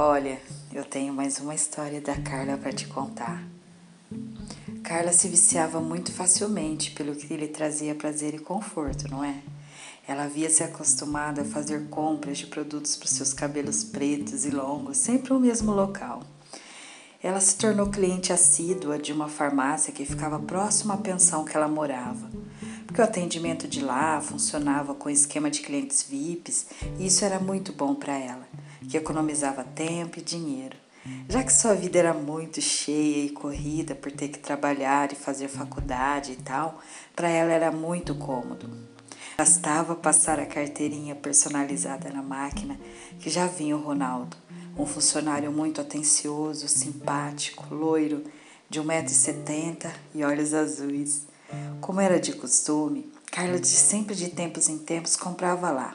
Olha, eu tenho mais uma história da Carla para te contar. Carla se viciava muito facilmente pelo que lhe trazia prazer e conforto, não é? Ela havia se acostumado a fazer compras de produtos para seus cabelos pretos e longos, sempre no mesmo local. Ela se tornou cliente assídua de uma farmácia que ficava próxima à pensão que ela morava, porque o atendimento de lá funcionava com esquema de clientes VIPs e isso era muito bom para ela, que economizava tempo e dinheiro. Já que sua vida era muito cheia e corrida por ter que trabalhar e fazer faculdade e tal, para ela era muito cômodo. Bastava passar a carteirinha personalizada na máquina que já vinha o Ronaldo, um funcionário muito atencioso, simpático, loiro, de 1,70m e olhos azuis. Como era de costume, Carla de sempre de tempos em tempos comprava lá,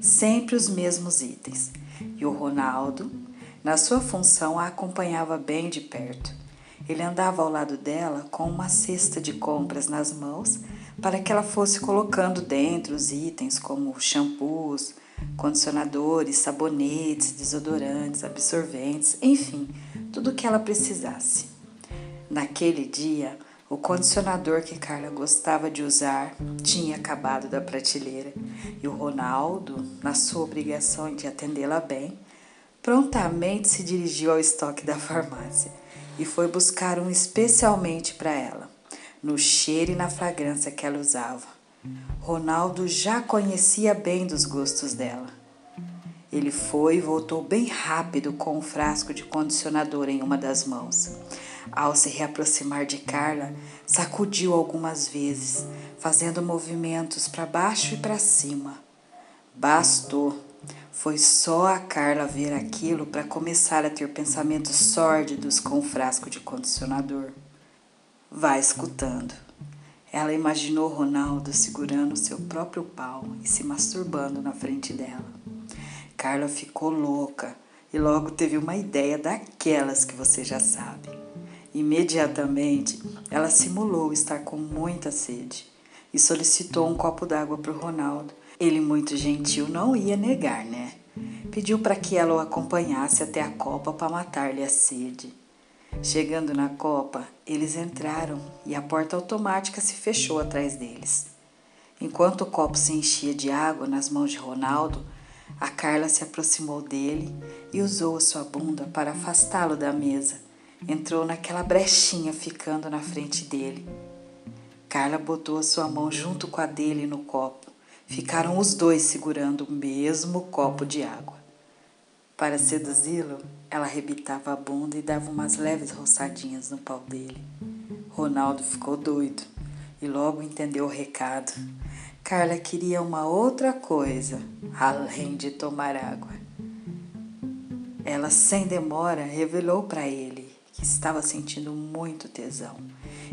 sempre os mesmos itens. E o Ronaldo, na sua função, a acompanhava bem de perto. Ele andava ao lado dela com uma cesta de compras nas mãos para que ela fosse colocando dentro os itens como shampoos, condicionadores, sabonetes, desodorantes, absorventes, enfim, tudo o que ela precisasse. Naquele dia, o condicionador que Carla gostava de usar tinha acabado da prateleira e o Ronaldo, na sua obrigação de atendê-la bem, prontamente se dirigiu ao estoque da farmácia e foi buscar um especialmente para ela no cheiro e na fragrância que ela usava. Ronaldo já conhecia bem dos gostos dela. Ele foi e voltou bem rápido com um frasco de condicionador em uma das mãos. Ao se reaproximar de Carla, sacudiu algumas vezes, fazendo movimentos para baixo e para cima. Bastou. Foi só a Carla ver aquilo para começar a ter pensamentos sórdidos com o frasco de condicionador. Vá escutando. Ela imaginou Ronaldo segurando seu próprio pau e se masturbando na frente dela. Carla ficou louca e logo teve uma ideia daquelas que você já sabe. Imediatamente, ela simulou estar com muita sede e solicitou um copo d'água para o Ronaldo. Ele, muito gentil, não ia negar, né? Pediu para que ela o acompanhasse até a copa para matar-lhe a sede. Chegando na copa, eles entraram e a porta automática se fechou atrás deles. Enquanto o copo se enchia de água nas mãos de Ronaldo, a Carla se aproximou dele e usou sua bunda para afastá-lo da mesa. Entrou naquela brechinha ficando na frente dele. Carla botou a sua mão junto com a dele no copo. Ficaram os dois segurando o mesmo copo de água. Para seduzi-lo, ela arrebitava a bunda e dava umas leves roçadinhas no pau dele. Ronaldo ficou doido e logo entendeu o recado. Carla queria uma outra coisa, além de tomar água. Ela, sem demora, revelou para ele que estava sentindo muito tesão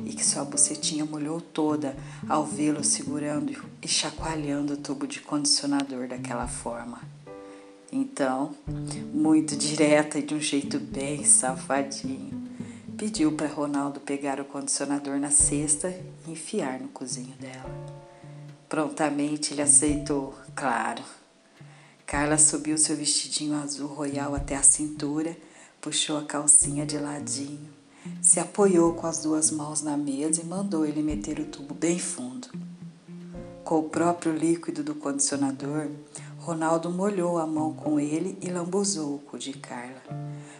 e que sua bucetinha molhou toda ao vê-lo segurando e chacoalhando o tubo de condicionador daquela forma. Então, muito direta e de um jeito bem safadinho, pediu para Ronaldo pegar o condicionador na cesta e enfiar no cozinho dela. Prontamente ele aceitou, claro. Carla subiu seu vestidinho azul royal até a cintura, puxou a calcinha de ladinho, se apoiou com as duas mãos na mesa e mandou ele meter o tubo bem fundo. Com o próprio líquido do condicionador, Ronaldo molhou a mão com ele e lambuzou o cu de Carla.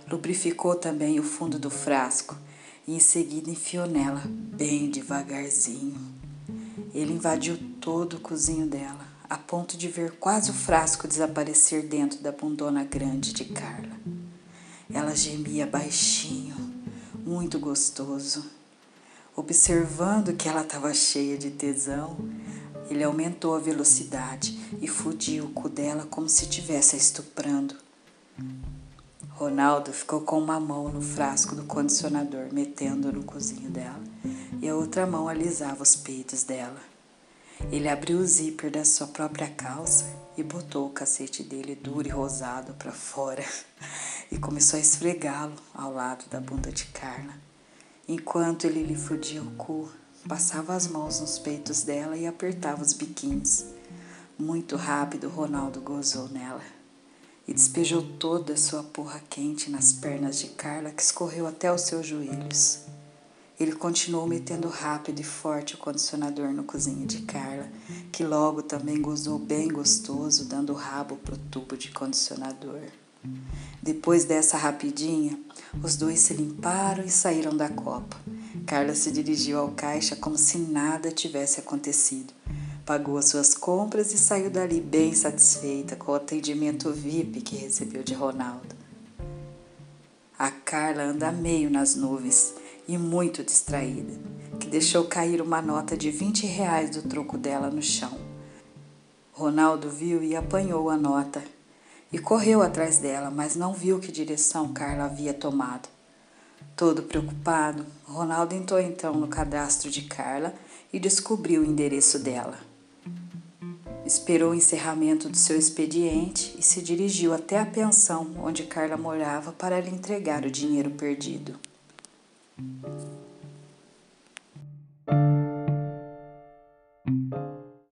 Lubrificou também o fundo do frasco e em seguida enfiou nela, bem devagarzinho. Ele invadiu todo o cozinho dela, a ponto de ver quase o frasco desaparecer dentro da bundona grande de Carla. Ela gemia baixinho, muito gostoso. Observando que ela estava cheia de tesão, ele aumentou a velocidade e fudiu o cu dela como se estivesse estuprando. Ronaldo ficou com uma mão no frasco do condicionador, metendo no cozinho dela, e a outra mão alisava os peitos dela. Ele abriu o zíper da sua própria calça e botou o cacete dele duro e rosado para fora e começou a esfregá-lo ao lado da bunda de Carla, enquanto ele lhe fudia o cu Passava as mãos nos peitos dela e apertava os biquinhos. Muito rápido, Ronaldo gozou nela. e despejou toda a sua porra quente nas pernas de Carla, que escorreu até os seus joelhos. Ele continuou metendo rápido e forte o condicionador no cozinho de Carla, que logo também gozou bem gostoso, dando rabo pro tubo de condicionador. Depois dessa rapidinha, os dois se limparam e saíram da copa. Carla se dirigiu ao caixa como se nada tivesse acontecido. Pagou as suas compras e saiu dali bem satisfeita com o atendimento VIP que recebeu de Ronaldo. A Carla anda meio nas nuvens e muito distraída, que deixou cair uma nota de 20 reais do troco dela no chão. Ronaldo viu e apanhou a nota e correu atrás dela, mas não viu que direção Carla havia tomado. Todo preocupado, Ronaldo entrou então no cadastro de Carla e descobriu o endereço dela. Esperou o encerramento do seu expediente e se dirigiu até a pensão onde Carla morava para lhe entregar o dinheiro perdido.